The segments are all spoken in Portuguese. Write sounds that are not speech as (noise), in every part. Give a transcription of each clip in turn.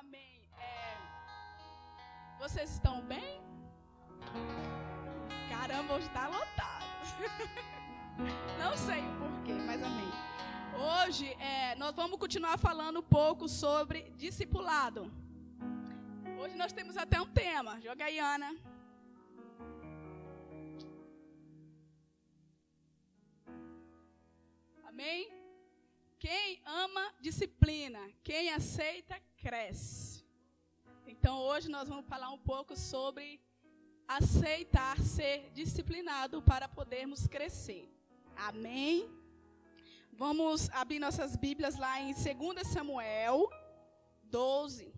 Amém. É, vocês estão bem? Caramba, hoje está lotado. (laughs) Não sei o porquê, mas amém. Hoje é, nós vamos continuar falando um pouco sobre discipulado. Hoje nós temos até um tema. Joga aí, Ana. Amém? Quem ama, disciplina. Quem aceita, cresce. Então hoje nós vamos falar um pouco sobre aceitar ser disciplinado para podermos crescer. Amém? Vamos abrir nossas Bíblias lá em 2 Samuel 12.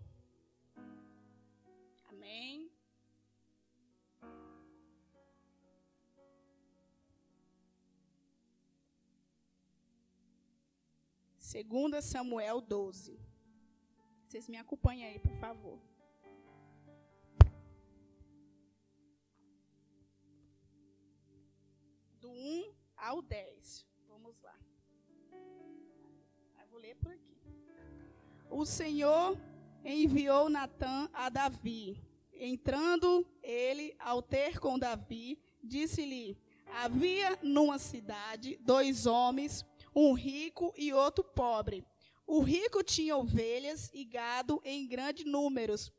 Amém? Segunda Samuel 12. Vocês me acompanhem aí, por favor. Do 1 ao 10. Vamos lá. Eu vou ler por aqui. O Senhor enviou Natã a Davi. Entrando ele ao ter com Davi, disse-lhe: Havia numa cidade dois homens, um rico e outro pobre. O rico tinha ovelhas e gado em grandes números,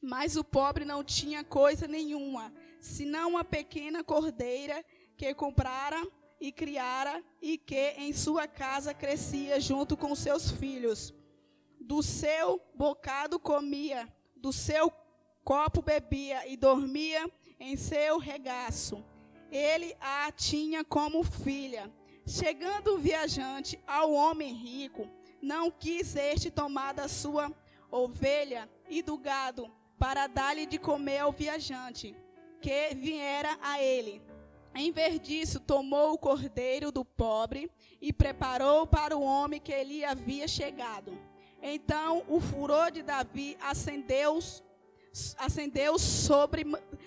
mas o pobre não tinha coisa nenhuma, senão uma pequena cordeira que comprara e criara e que em sua casa crescia junto com seus filhos. Do seu bocado comia, do seu copo bebia e dormia em seu regaço. Ele a tinha como filha. Chegando o viajante ao homem rico, não quis este tomar da sua ovelha e do gado para dar-lhe de comer ao viajante, que viera a ele. Em vez disso, tomou o cordeiro do pobre e preparou para o homem que ele havia chegado. Então o furor de Davi acendeu, acendeu sobre,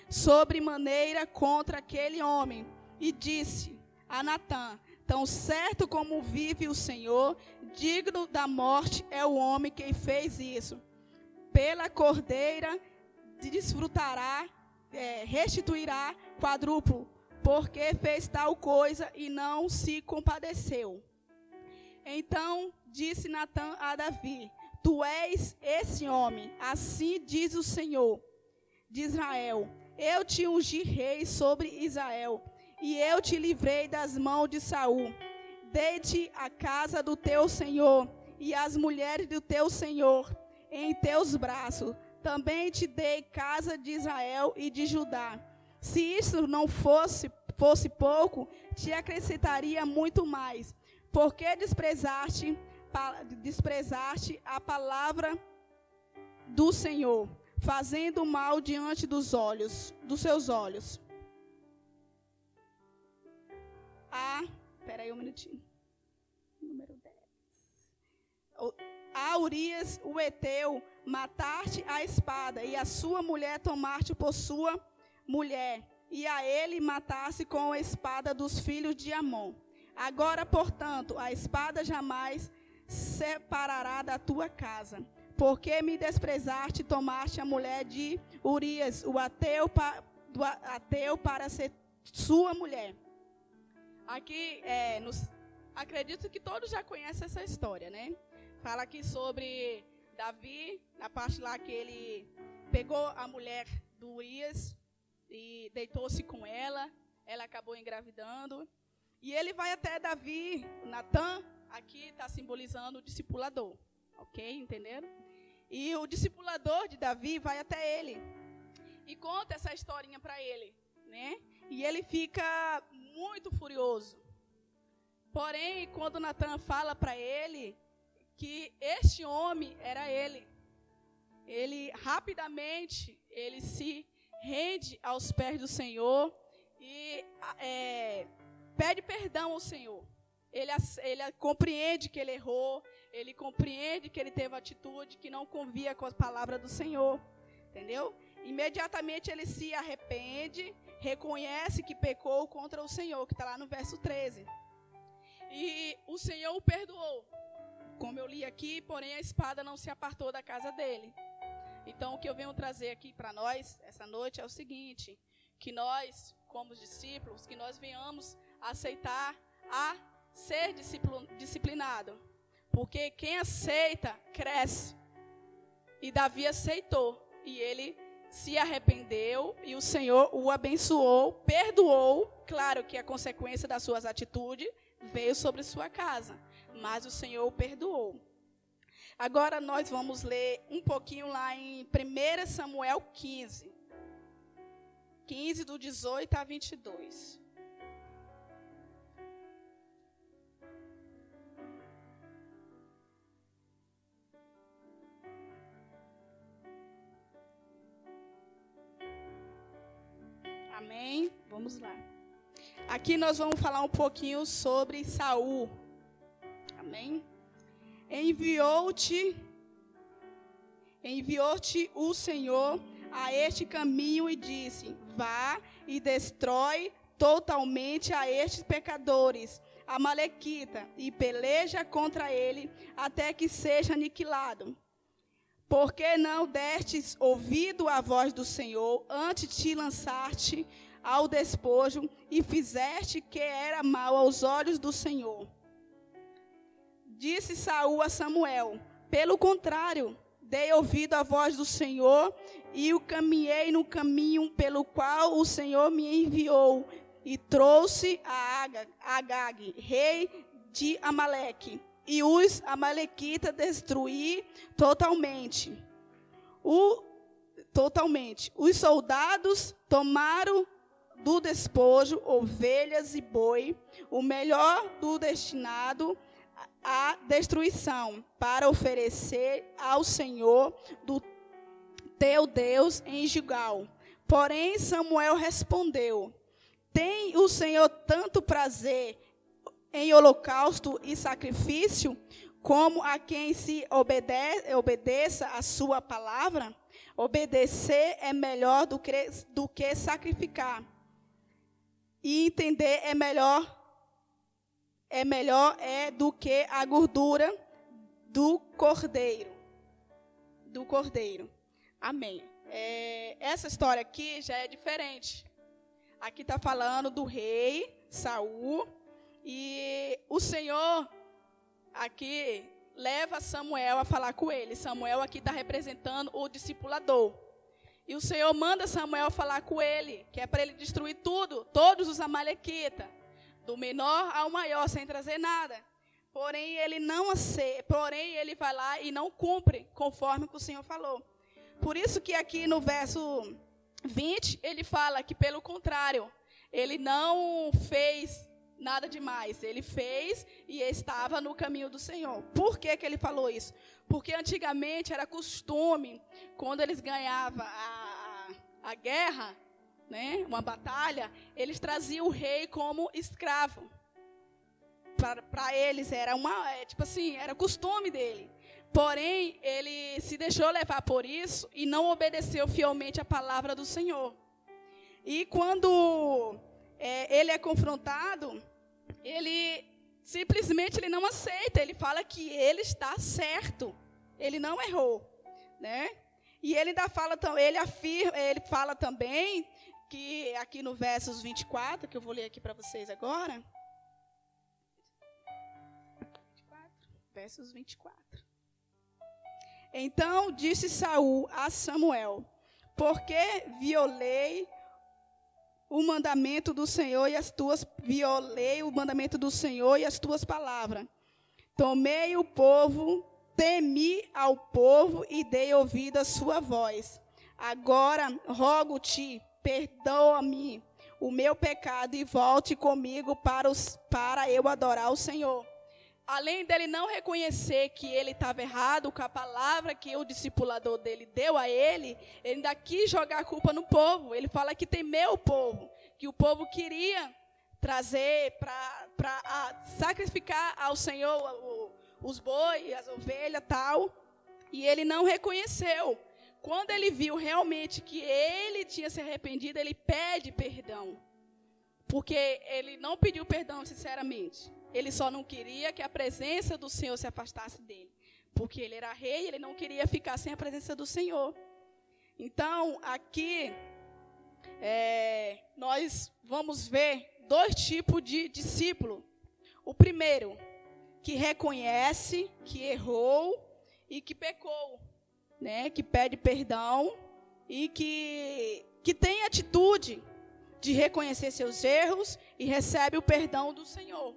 sobre maneira contra aquele homem e disse a Natã: Tão certo como vive o Senhor, digno da morte é o homem que fez isso. Pela cordeira desfrutará, é, restituirá quadruplo, porque fez tal coisa e não se compadeceu. Então disse Natã a Davi: Tu és esse homem, assim diz o Senhor de Israel: Eu te ungi rei sobre Israel e eu te livrei das mãos de Saul. Dei-te a casa do teu senhor e as mulheres do teu senhor em teus braços. Também te dei casa de Israel e de Judá. Se isso não fosse fosse pouco, te acrescentaria muito mais. Porque desprezaste desprezaste a palavra do Senhor, fazendo mal diante dos olhos, dos seus olhos. a. Peraí um minutinho. Número 10. A Urias, o Eteu, mataste a espada, e a sua mulher tomaste por sua mulher, e a ele mataste com a espada dos filhos de Amon. Agora, portanto, a espada jamais separará da tua casa. Porque me desprezaste e tomaste a mulher de Urias, o ateu, do ateu para ser sua mulher. Aqui, é, nos, acredito que todos já conhecem essa história, né? Fala aqui sobre Davi, na parte lá que ele pegou a mulher do Urias e deitou-se com ela, ela acabou engravidando. E ele vai até Davi, Natan, aqui está simbolizando o discipulador, ok? Entenderam? E o discipulador de Davi vai até ele e conta essa historinha para ele, né? E ele fica muito furioso. Porém, quando Natan fala para ele que este homem era ele, ele rapidamente ele se rende aos pés do Senhor e é, pede perdão ao Senhor. Ele, ele compreende que ele errou, ele compreende que ele teve atitude que não convia com a palavra do Senhor, entendeu? Imediatamente ele se arrepende reconhece que pecou contra o Senhor, que está lá no verso 13. E o Senhor o perdoou. Como eu li aqui, porém a espada não se apartou da casa dele. Então, o que eu venho trazer aqui para nós essa noite é o seguinte: que nós, como discípulos, que nós venhamos aceitar a ser disciplinado. Porque quem aceita, cresce. E Davi aceitou. E ele se arrependeu e o Senhor o abençoou, perdoou. Claro que a consequência das suas atitudes veio sobre sua casa, mas o Senhor o perdoou. Agora nós vamos ler um pouquinho lá em 1 Samuel 15. 15, do 18 a 22. Amém? Vamos lá. Aqui nós vamos falar um pouquinho sobre Saul. Amém? Enviou-te enviou-te o Senhor a este caminho e disse: Vá e destrói totalmente a estes pecadores, a Malequita, e peleja contra ele até que seja aniquilado. Por que não destes ouvido à voz do Senhor antes de te lançar-te ao despojo e fizeste que era mal aos olhos do Senhor? Disse Saul a Samuel: Pelo contrário, dei ouvido à voz do Senhor e o caminhei no caminho pelo qual o Senhor me enviou e trouxe a Agag, rei de Amaleque e os amalequitas destruí totalmente. O, totalmente. Os soldados tomaram do despojo ovelhas e boi, o melhor do destinado à destruição, para oferecer ao Senhor do teu Deus em Gilgal. Porém Samuel respondeu: Tem o Senhor tanto prazer em holocausto e sacrifício, como a quem se obedece, obedeça a sua palavra, obedecer é melhor do que, do que sacrificar. E entender é melhor é melhor é do que a gordura do cordeiro. Do cordeiro. Amém. É, essa história aqui já é diferente. Aqui está falando do rei Saul e o Senhor aqui leva Samuel a falar com ele. Samuel aqui está representando o discipulador. E o Senhor manda Samuel falar com ele, que é para ele destruir tudo, todos os amalequitas, do menor ao maior, sem trazer nada. Porém, ele não aceita, porém ele vai lá e não cumpre conforme o Senhor falou. Por isso que aqui no verso 20, ele fala que pelo contrário, ele não fez nada demais. Ele fez e estava no caminho do Senhor. Por que, que ele falou isso? Porque antigamente era costume, quando eles ganhavam a, a, a guerra, né, uma batalha, eles traziam o rei como escravo. Para eles era uma, é, tipo assim, era costume dele. Porém, ele se deixou levar por isso e não obedeceu fielmente a palavra do Senhor. E quando é, ele é confrontado, ele simplesmente ele não aceita. Ele fala que ele está certo. Ele não errou, né? E ele ainda fala, ele afirma, ele fala também que aqui no versos 24, que eu vou ler aqui para vocês agora. 24, versos 24. Então disse Saul a Samuel: Porque violei o mandamento do Senhor e as tuas violei o mandamento do Senhor e as tuas palavras. Tomei o povo, temi ao povo e dei ouvido à sua voz. Agora rogo-te, perdoa-me o meu pecado e volte comigo para, os, para eu adorar o Senhor além dele não reconhecer que ele estava errado com a palavra que o discipulador dele deu a ele, ele ainda quis jogar a culpa no povo. Ele fala que temeu o povo, que o povo queria trazer para sacrificar ao Senhor o, os bois, as ovelhas tal, e ele não reconheceu. Quando ele viu realmente que ele tinha se arrependido, ele pede perdão. Porque ele não pediu perdão sinceramente. Ele só não queria que a presença do Senhor se afastasse dele. Porque ele era rei, ele não queria ficar sem a presença do Senhor. Então, aqui, é, nós vamos ver dois tipos de discípulo. O primeiro, que reconhece que errou e que pecou, né? que pede perdão e que, que tem atitude de reconhecer seus erros e recebe o perdão do Senhor.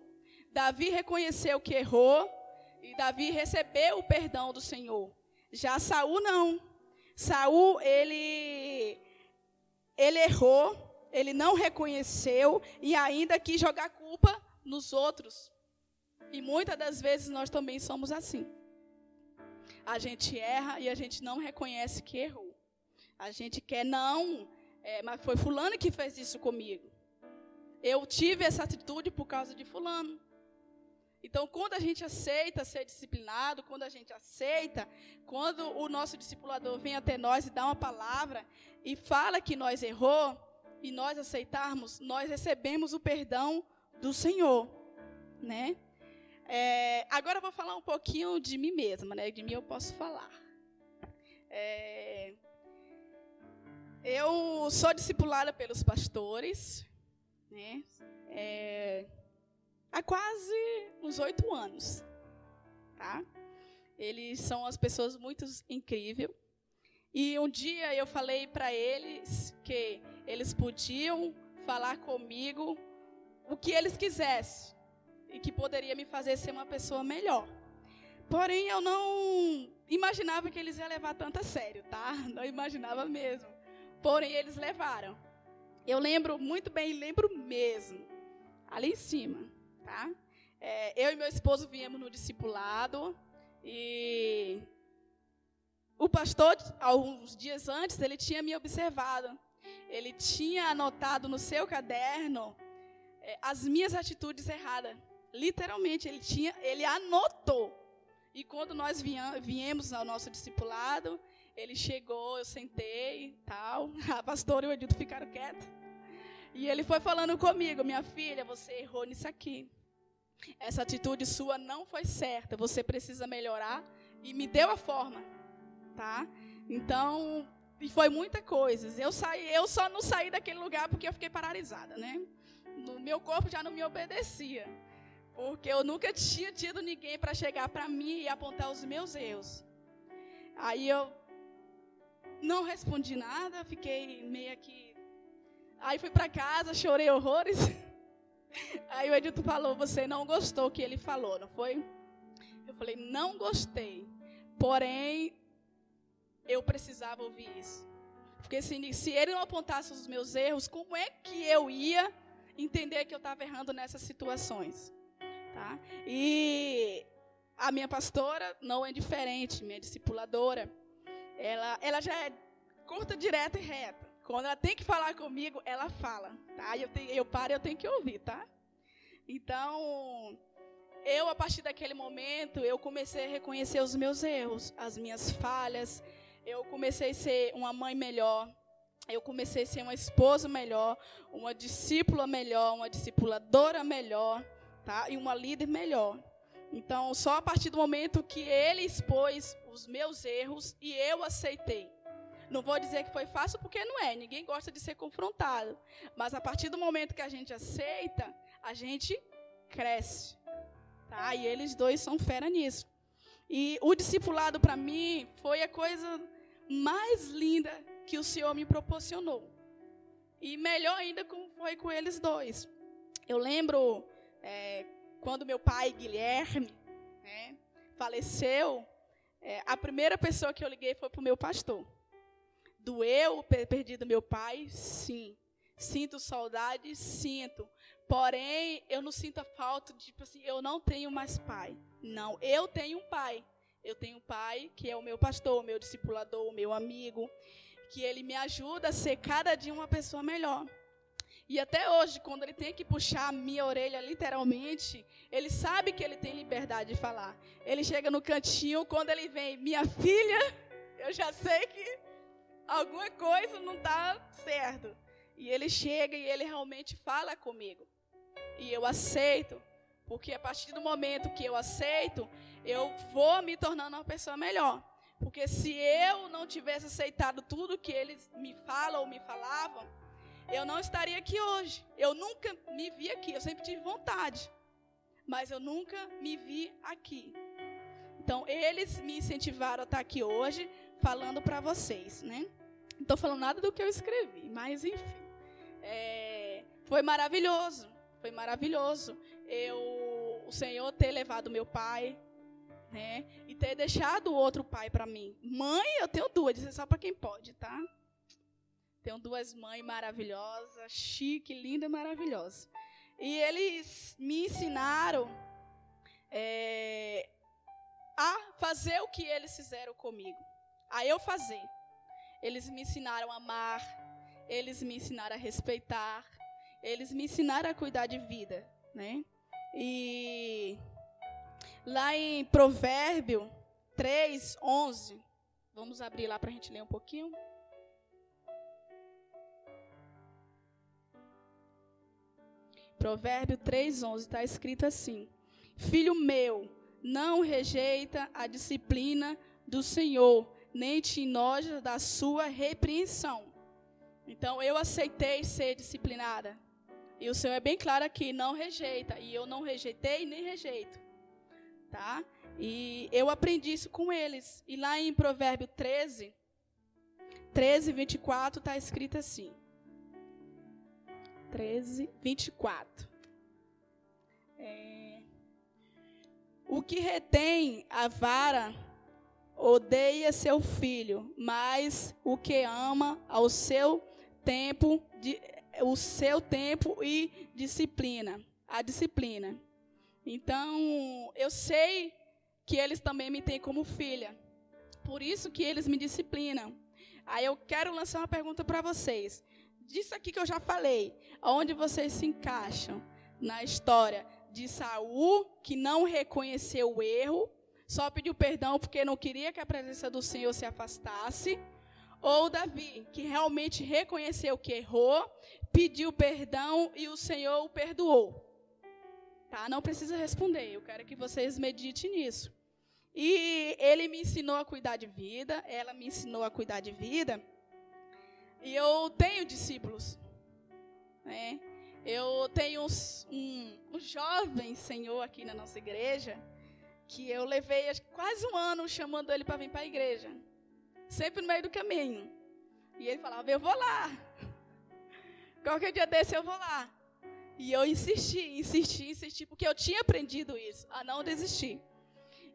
Davi reconheceu que errou e Davi recebeu o perdão do Senhor. Já Saul não. Saul ele ele errou, ele não reconheceu e ainda quis jogar culpa nos outros. E muitas das vezes nós também somos assim. A gente erra e a gente não reconhece que errou. A gente quer não, é, mas foi fulano que fez isso comigo. Eu tive essa atitude por causa de fulano. Então, quando a gente aceita ser disciplinado, quando a gente aceita, quando o nosso discipulador vem até nós e dá uma palavra e fala que nós errou, e nós aceitarmos, nós recebemos o perdão do Senhor, né? É, agora eu vou falar um pouquinho de mim mesma, né? De mim eu posso falar. É, eu sou discipulada pelos pastores, né? É, há quase uns oito anos, tá? Eles são as pessoas muito incríveis. E um dia eu falei para eles que eles podiam falar comigo o que eles quisessem e que poderia me fazer ser uma pessoa melhor. Porém, eu não imaginava que eles iam levar tanto a sério, tá? (laughs) Não imaginava mesmo. Porém, eles levaram. Eu lembro muito bem, lembro mesmo. Ali em cima tá? É, eu e meu esposo viemos no discipulado e o pastor, alguns dias antes, ele tinha me observado. Ele tinha anotado no seu caderno é, as minhas atitudes erradas. Literalmente, ele tinha, ele anotou. E quando nós viemos ao nosso discipulado, ele chegou, eu sentei, tal. (laughs) A pastora e o Edito ficaram quietos. E ele foi falando comigo, minha filha, você errou nisso aqui. Essa atitude sua não foi certa. Você precisa melhorar. E me deu a forma, tá? Então, e foi muita coisa. Eu saí, eu só não saí daquele lugar porque eu fiquei paralisada, né? Meu corpo já não me obedecia. Porque eu nunca tinha tido ninguém para chegar para mim e apontar os meus erros. Aí eu não respondi nada, fiquei meio que. Aí fui para casa, chorei horrores. (laughs) Aí o Edito falou: Você não gostou que ele falou, não foi? Eu falei: Não gostei. Porém, eu precisava ouvir isso. Porque se, se ele não apontasse os meus erros, como é que eu ia entender que eu estava errando nessas situações? Tá? E a minha pastora não é diferente, minha discipuladora. Ela, ela já é curta, direta e reta. Quando ela tem que falar comigo, ela fala, tá? Eu, tenho, eu paro, eu tenho que ouvir, tá? Então, eu a partir daquele momento, eu comecei a reconhecer os meus erros, as minhas falhas. Eu comecei a ser uma mãe melhor. Eu comecei a ser uma esposa melhor, uma discípula melhor, uma discipuladora melhor, tá? E uma líder melhor. Então, só a partir do momento que ele expôs os meus erros e eu aceitei não vou dizer que foi fácil, porque não é. Ninguém gosta de ser confrontado. Mas a partir do momento que a gente aceita, a gente cresce. Tá? E eles dois são fera nisso. E o discipulado, para mim, foi a coisa mais linda que o Senhor me proporcionou. E melhor ainda como foi com eles dois. Eu lembro é, quando meu pai, Guilherme, né, faleceu, é, a primeira pessoa que eu liguei foi para o meu pastor. Doeu ter perdido meu pai? Sim. Sinto saudade? Sinto. Porém, eu não sinto a falta de, tipo assim, eu não tenho mais pai. Não, eu tenho um pai. Eu tenho um pai que é o meu pastor, o meu discipulador, o meu amigo, que ele me ajuda a ser cada dia uma pessoa melhor. E até hoje, quando ele tem que puxar a minha orelha, literalmente, ele sabe que ele tem liberdade de falar. Ele chega no cantinho, quando ele vem, minha filha, eu já sei que alguma coisa não está certo. E ele chega e ele realmente fala comigo. E eu aceito, porque a partir do momento que eu aceito, eu vou me tornando uma pessoa melhor. Porque se eu não tivesse aceitado tudo que eles me falam ou me falavam, eu não estaria aqui hoje. Eu nunca me vi aqui. Eu sempre tive vontade. Mas eu nunca me vi aqui. Então, eles me incentivaram a estar aqui hoje, falando para vocês, né? Não estou falando nada do que eu escrevi, mas enfim. É, foi maravilhoso. Foi maravilhoso. Eu, o Senhor ter levado meu pai, né? E ter deixado outro pai para mim. Mãe, eu tenho duas, isso é só para quem pode, tá? Tenho duas mães maravilhosas, chique, linda, maravilhosa. E eles me ensinaram é, a fazer o que eles fizeram comigo, a eu fazer. Eles me ensinaram a amar, eles me ensinaram a respeitar, eles me ensinaram a cuidar de vida, né? E lá em Provérbio 3, 11, vamos abrir lá para a gente ler um pouquinho. Provérbio 3:11 está escrito assim: Filho meu, não rejeita a disciplina do Senhor, nem te enoja da sua repreensão. Então eu aceitei ser disciplinada. E o Senhor é bem claro aqui, não rejeita. E eu não rejeitei nem rejeito. Tá? E eu aprendi isso com eles. E lá em Provérbio 13, 13, 24, está escrito assim. 13, 24. É, o que retém a vara odeia seu filho, mas o que ama ao seu tempo, de, o seu tempo e disciplina, a disciplina. Então, eu sei que eles também me têm como filha. Por isso que eles me disciplinam. Aí eu quero lançar uma pergunta para vocês disso aqui que eu já falei, onde vocês se encaixam na história de Saul, que não reconheceu o erro, só pediu perdão porque não queria que a presença do Senhor se afastasse, ou Davi, que realmente reconheceu que errou, pediu perdão e o Senhor o perdoou. Tá? Não precisa responder, eu quero que vocês meditem nisso. E ele me ensinou a cuidar de vida, ela me ensinou a cuidar de vida. E eu tenho discípulos. Né? Eu tenho um, um jovem senhor aqui na nossa igreja que eu levei quase um ano chamando ele para vir para a igreja. Sempre no meio do caminho. E ele falava, eu vou lá. (laughs) Qualquer dia desse eu vou lá. E eu insisti, insisti, insisti, porque eu tinha aprendido isso, a não desistir.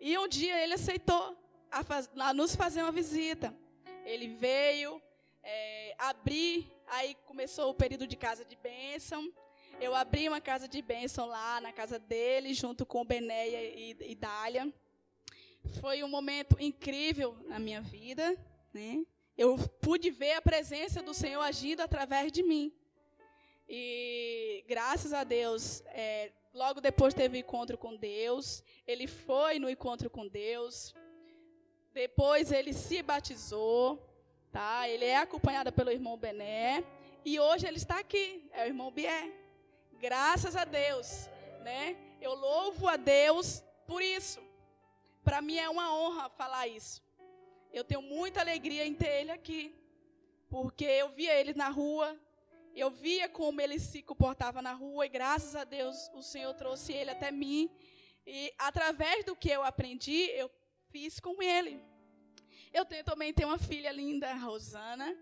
E um dia ele aceitou a, faz, a nos fazer uma visita. Ele veio, é, abri, aí começou o período de casa de bênção. Eu abri uma casa de bênção lá na casa dele, junto com Benéia e, e Dália. Foi um momento incrível na minha vida. Né? Eu pude ver a presença do Senhor agindo através de mim. E graças a Deus, é, logo depois teve encontro com Deus. Ele foi no encontro com Deus. Depois ele se batizou tá? Ele é acompanhado pelo irmão Bené e hoje ele está aqui, é o irmão Bié. Graças a Deus, né? Eu louvo a Deus por isso. Para mim é uma honra falar isso. Eu tenho muita alegria em ter ele aqui, porque eu via ele na rua, eu via como ele se comportava na rua e graças a Deus o Senhor trouxe ele até mim e através do que eu aprendi, eu fiz com ele. Eu tenho, também tenho uma filha linda, Rosana,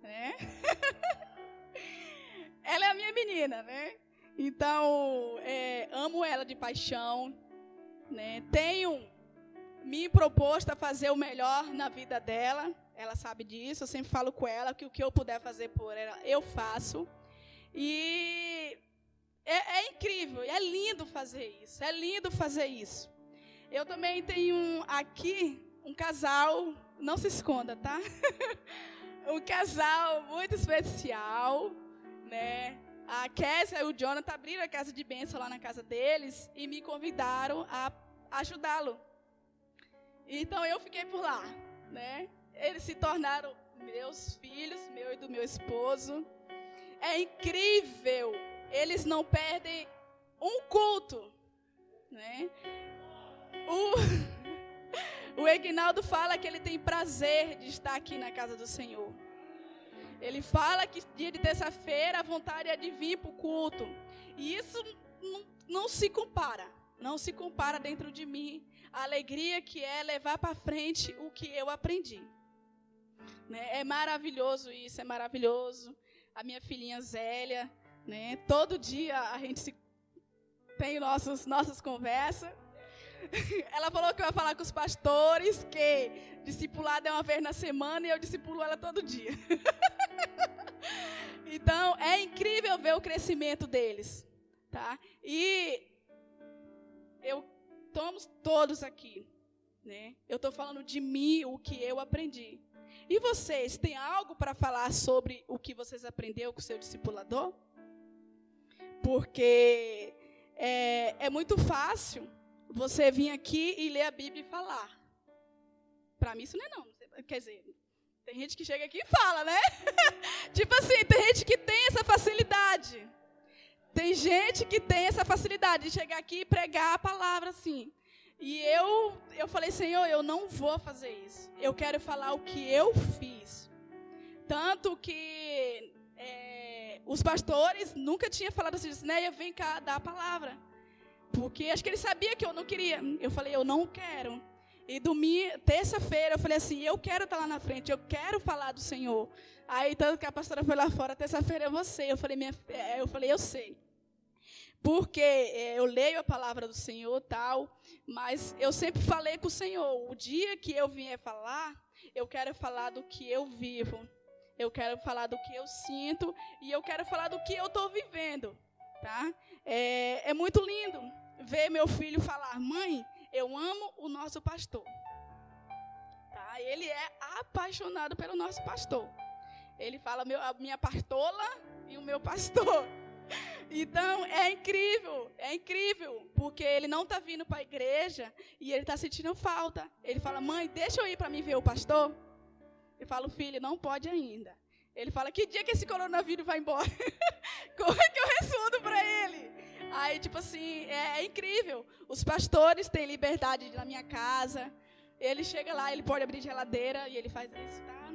né? (laughs) ela é a minha menina, né? Então, é, amo ela de paixão, né? Tenho me proposto a fazer o melhor na vida dela. Ela sabe disso. Eu sempre falo com ela que o que eu puder fazer por ela, eu faço. E é, é incrível, é lindo fazer isso. É lindo fazer isso. Eu também tenho aqui um casal não se esconda, tá? (laughs) um casal muito especial, né? A Késia e o Jonathan abriram a casa de bênção lá na casa deles e me convidaram a ajudá-lo. Então eu fiquei por lá, né? Eles se tornaram meus filhos, meu e do meu esposo. É incrível. Eles não perdem um culto, né? O (laughs) O Egnaldo fala que ele tem prazer de estar aqui na casa do Senhor. Ele fala que dia de terça-feira a vontade é de vir para o culto. E isso não, não se compara. Não se compara dentro de mim a alegria que é levar para frente o que eu aprendi. Né? É maravilhoso isso, é maravilhoso. A minha filhinha Zélia, né? todo dia a gente se... tem nossos, nossas conversas. (laughs) Ela falou que vai falar com os pastores, que discipulado é uma vez na semana e eu discipulo ela todo dia. (laughs) então, é incrível ver o crescimento deles. Tá? E eu estamos todos aqui. Né? Eu estou falando de mim, o que eu aprendi. E vocês, têm algo para falar sobre o que vocês aprenderam com o seu discipulador? Porque é, é muito fácil você vir aqui e ler a Bíblia e falar. Para mim isso não é não. Quer dizer, tem gente que chega aqui e fala, né? (laughs) tipo assim, tem gente que tem essa facilidade. Tem gente que tem essa facilidade de chegar aqui e pregar a palavra assim. E eu, eu falei, Senhor, eu não vou fazer isso. Eu quero falar o que eu fiz. Tanto que é, os pastores nunca tinham falado assim, né? Vem cá, dá a palavra. Porque acho que ele sabia que eu não queria. Eu falei, eu não quero. E terça-feira, eu falei assim, eu quero estar lá na frente, eu quero falar do Senhor. Aí, tanto que a pastora foi lá fora, terça-feira é você. Eu falei, minha, é, eu falei, eu sei. Porque é, eu leio a palavra do Senhor tal, mas eu sempre falei com o Senhor, o dia que eu vier falar, eu quero falar do que eu vivo. Eu quero falar do que eu sinto e eu quero falar do que eu estou vivendo, tá? É, é muito lindo ver meu filho falar, mãe, eu amo o nosso pastor. Tá? Ele é apaixonado pelo nosso pastor. Ele fala meu, a minha pastola e o meu pastor. (laughs) Então é incrível, é incrível, porque ele não está vindo para a igreja e ele está sentindo falta. Ele fala, mãe, deixa eu ir para me ver o pastor. Eu falo, filho, não pode ainda. Ele fala, que dia que esse coronavírus vai embora? (laughs) Como é que eu respondo para ele? Aí, tipo assim, é, é, incrível. Os pastores têm liberdade na minha casa. Ele chega lá, ele pode abrir geladeira e ele faz isso, tá?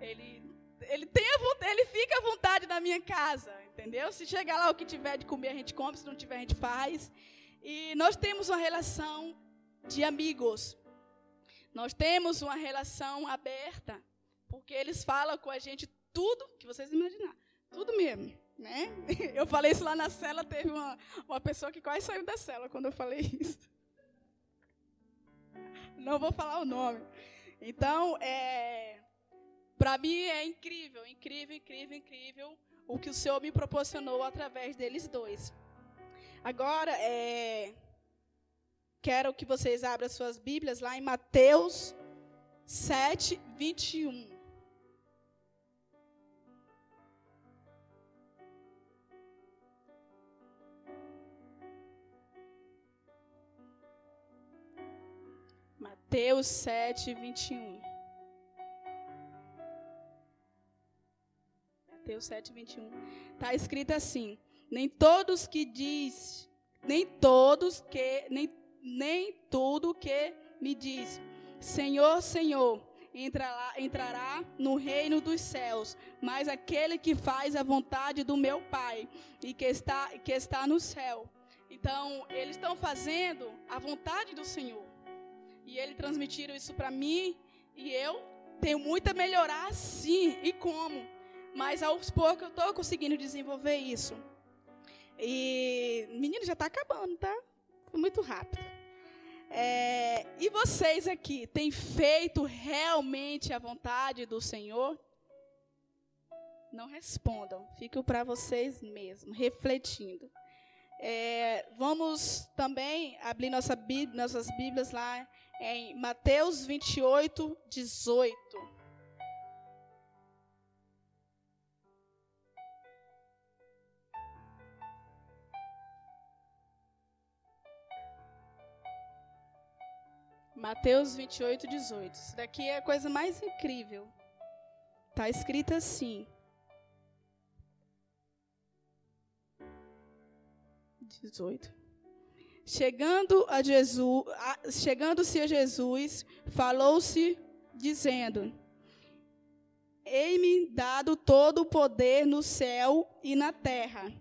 Ele, ele, tem a, ele fica à vontade na minha casa, entendeu? Se chegar lá o que tiver de comer, a gente come. Se não tiver, a gente faz. E nós temos uma relação de amigos. Nós temos uma relação aberta. Porque eles falam com a gente tudo que vocês imaginar. Tudo mesmo. Né? (laughs) Eu falei isso lá na cela, teve uma, uma pessoa que quase saiu da cela quando eu falei (laughs) isso. Não vou falar o nome. Então, é, para mim é incrível, incrível, incrível, incrível o que o Senhor me proporcionou através deles dois. Agora, é, quero que vocês abram suas Bíblias lá em Mateus 7, 21. Mateus 7, 21. Mateus 7, 21. Está escrito assim: Nem todos que diz, nem todos que, nem, nem tudo que me diz, Senhor, Senhor, entrará, entrará no reino dos céus, mas aquele que faz a vontade do meu Pai e que está, que está no céu. Então, eles estão fazendo a vontade do Senhor. E ele transmitiram isso para mim e eu tenho muito a melhorar sim. E como? Mas aos poucos eu estou conseguindo desenvolver isso. E menino já está acabando, tá? Foi muito rápido. É, e vocês aqui têm feito realmente a vontade do Senhor? Não respondam, fico para vocês mesmos, refletindo. É, vamos também abrir nossa Bíblia, nossas Bíblias lá em Mateus 28, 18. Mateus 28, 18. Isso daqui é a coisa mais incrível. Está escrito assim. 18. Chegando a Jesus, chegando-se a Jesus, falou-se dizendo: Ei-me dado todo o poder no céu e na terra.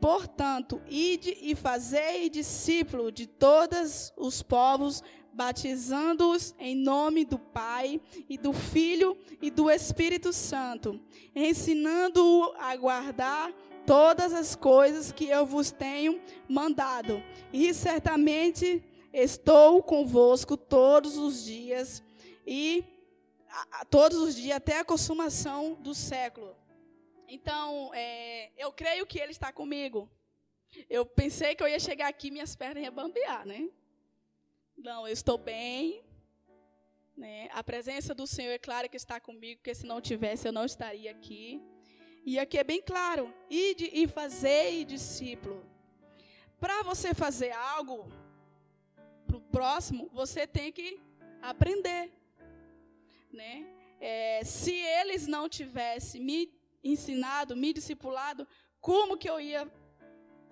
Portanto, ide e fazei discípulo de todos os povos, batizando-os em nome do Pai e do Filho e do Espírito Santo, ensinando-o a guardar todas as coisas que eu vos tenho mandado. E certamente estou convosco todos os dias e todos os dias até a consumação do século. Então, é, eu creio que Ele está comigo. Eu pensei que eu ia chegar aqui minhas pernas iam bambear, né? Não, eu estou bem. Né? A presença do Senhor é clara que está comigo, porque se não tivesse eu não estaria aqui. E aqui é bem claro: ide e fazei discípulo. Para você fazer algo para o próximo, você tem que aprender. Né? É, se eles não tivessem me ensinado, me discipulado, como que eu ia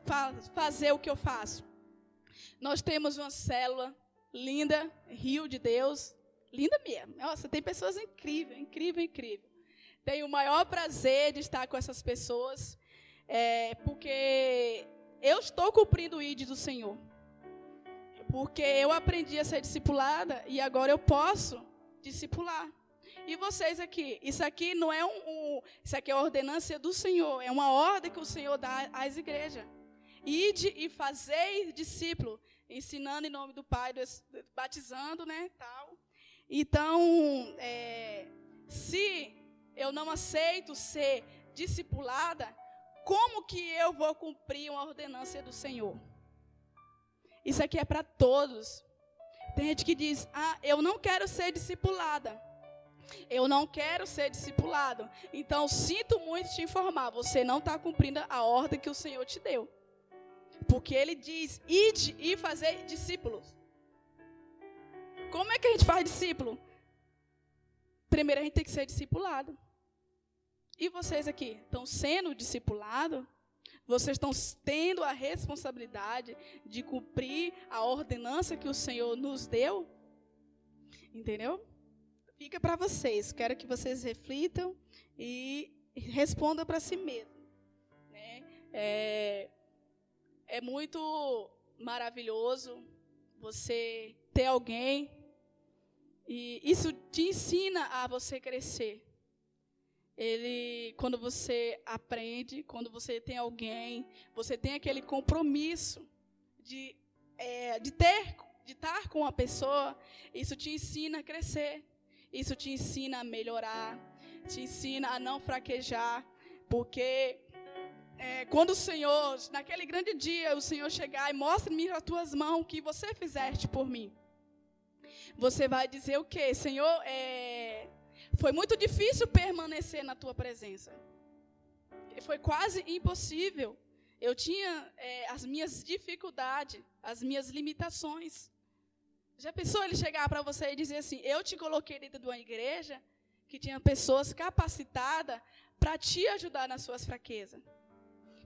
fa fazer o que eu faço? Nós temos uma célula linda, Rio de Deus, linda mesmo. Nossa, tem pessoas incríveis, incrível, incrível. Tenho o maior prazer de estar com essas pessoas, é, porque eu estou cumprindo o ID do Senhor. Porque eu aprendi a ser discipulada e agora eu posso discipular. E vocês aqui, isso aqui não é um, um, isso aqui é a ordenança do Senhor, é uma ordem que o Senhor dá às igrejas. Ide e fazei discípulo, ensinando em nome do Pai, batizando, né, tal. Então, é, se eu não aceito ser discipulada, como que eu vou cumprir uma ordenança do Senhor? Isso aqui é para todos. Tem gente que diz: "Ah, eu não quero ser discipulada". Eu não quero ser discipulado. Então, sinto muito te informar, você não está cumprindo a ordem que o Senhor te deu. Porque ele diz: ide e fazer discípulos. Como é que a gente faz discípulo? Primeiro a gente tem que ser discipulado. E vocês aqui estão sendo discipulados? Vocês estão tendo a responsabilidade de cumprir a ordenança que o Senhor nos deu? Entendeu? fica para vocês. Quero que vocês reflitam e respondam para si mesmos. Né? É, é muito maravilhoso você ter alguém e isso te ensina a você crescer. Ele, quando você aprende, quando você tem alguém, você tem aquele compromisso de, é, de ter, de estar com a pessoa, isso te ensina a crescer. Isso te ensina a melhorar, te ensina a não fraquejar, porque é, quando o Senhor, naquele grande dia, o Senhor chegar e mostre-me as tuas mãos o que você fizeste por mim. Você vai dizer o quê? Senhor, é, foi muito difícil permanecer na tua presença. Foi quase impossível. Eu tinha é, as minhas dificuldades, as minhas limitações. Já pensou ele chegar para você e dizer assim: Eu te coloquei dentro de uma igreja que tinha pessoas capacitadas para te ajudar nas suas fraquezas.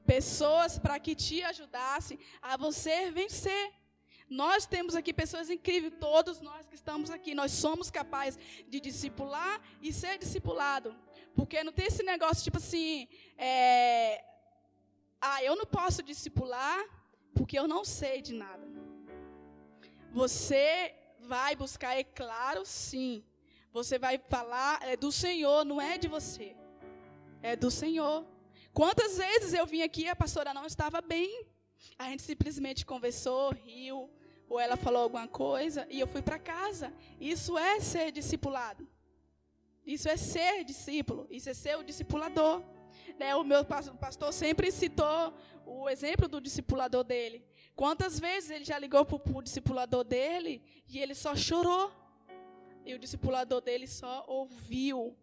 Pessoas para que te ajudassem a você vencer. Nós temos aqui pessoas incríveis, todos nós que estamos aqui, nós somos capazes de discipular e ser discipulado. Porque não tem esse negócio tipo assim, é, ah, eu não posso discipular porque eu não sei de nada. Você vai buscar, é claro, sim. Você vai falar é do Senhor, não é de você. É do Senhor. Quantas vezes eu vim aqui e a pastora não estava bem? A gente simplesmente conversou, riu, ou ela falou alguma coisa e eu fui para casa. Isso é ser discipulado. Isso é ser discípulo. Isso é ser o discipulador. Né? O meu pastor sempre citou o exemplo do discipulador dele. Quantas vezes ele já ligou para o discipulador dele e ele só chorou. E o discipulador dele só ouviu.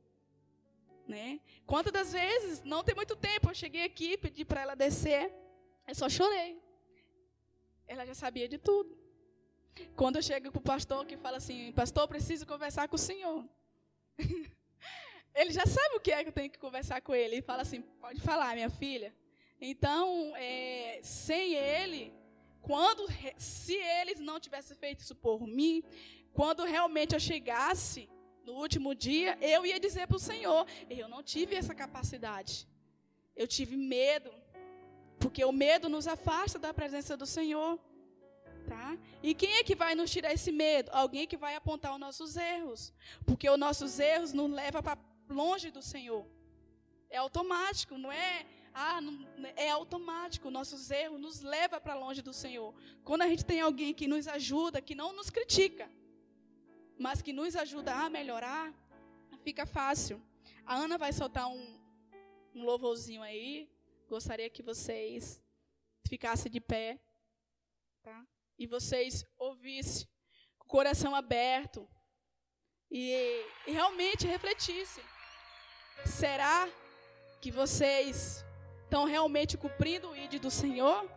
Né? Quantas das vezes, não tem muito tempo, eu cheguei aqui, pedi para ela descer, eu só chorei. Ela já sabia de tudo. Quando eu chego para o pastor que fala assim, pastor, preciso conversar com o senhor. (laughs) ele já sabe o que é que eu tenho que conversar com ele. Ele fala assim, pode falar, minha filha. Então, é, sem ele, quando se eles não tivessem feito isso por mim, quando realmente eu chegasse no último dia, eu ia dizer para o Senhor: eu não tive essa capacidade. Eu tive medo, porque o medo nos afasta da presença do Senhor. Tá? E quem é que vai nos tirar esse medo? Alguém que vai apontar os nossos erros. Porque os nossos erros nos levam para longe do Senhor. É automático, não é? Ah, não, é automático. Nossos erros nos levam para longe do Senhor. Quando a gente tem alguém que nos ajuda, que não nos critica, mas que nos ajuda a melhorar, fica fácil. A Ana vai soltar um, um louvorzinho aí. Gostaria que vocês ficassem de pé, tá? E vocês ouvissem com o coração aberto e, e realmente refletissem. Será que vocês estão realmente cumprindo o ID do Senhor?